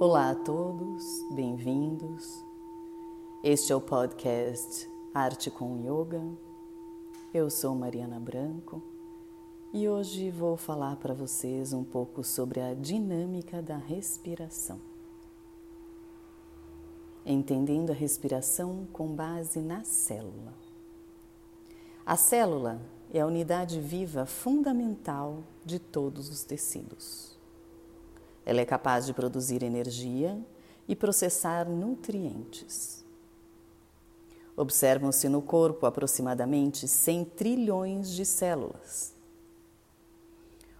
Olá a todos, bem-vindos. Este é o podcast Arte com Yoga. Eu sou Mariana Branco e hoje vou falar para vocês um pouco sobre a dinâmica da respiração. Entendendo a respiração com base na célula. A célula é a unidade viva fundamental de todos os tecidos. Ela é capaz de produzir energia e processar nutrientes. Observam-se no corpo aproximadamente 100 trilhões de células.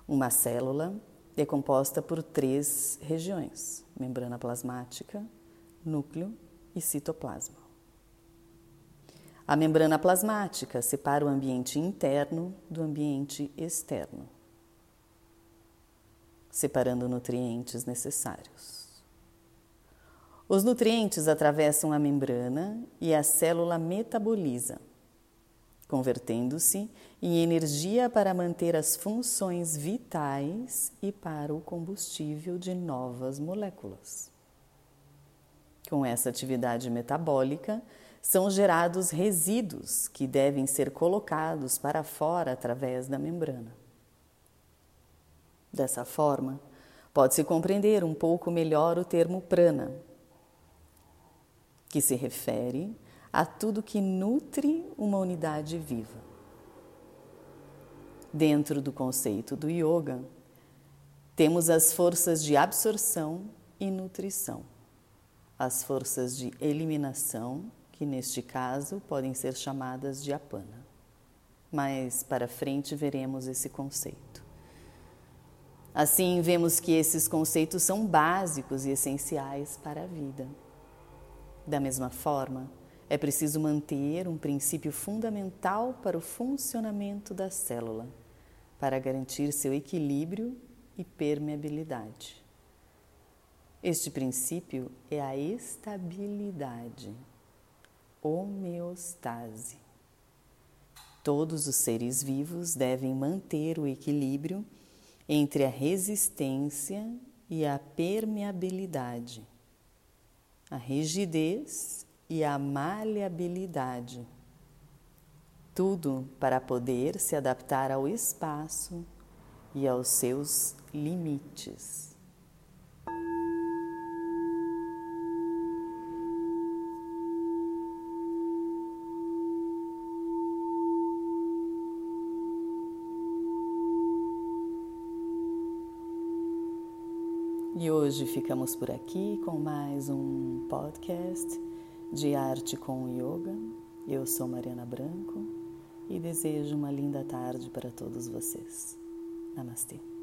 Uma célula é composta por três regiões: membrana plasmática, núcleo e citoplasma. A membrana plasmática separa o ambiente interno do ambiente externo separando nutrientes necessários. Os nutrientes atravessam a membrana e a célula metaboliza, convertendo-se em energia para manter as funções vitais e para o combustível de novas moléculas. Com essa atividade metabólica, são gerados resíduos que devem ser colocados para fora através da membrana. Dessa forma, pode-se compreender um pouco melhor o termo prana, que se refere a tudo que nutre uma unidade viva. Dentro do conceito do yoga, temos as forças de absorção e nutrição, as forças de eliminação, que neste caso podem ser chamadas de apana. Mas para frente veremos esse conceito. Assim, vemos que esses conceitos são básicos e essenciais para a vida. Da mesma forma, é preciso manter um princípio fundamental para o funcionamento da célula, para garantir seu equilíbrio e permeabilidade. Este princípio é a estabilidade, homeostase. Todos os seres vivos devem manter o equilíbrio entre a resistência e a permeabilidade, a rigidez e a maleabilidade. Tudo para poder se adaptar ao espaço e aos seus limites. E hoje ficamos por aqui com mais um podcast de arte com yoga. Eu sou Mariana Branco e desejo uma linda tarde para todos vocês. Namastê.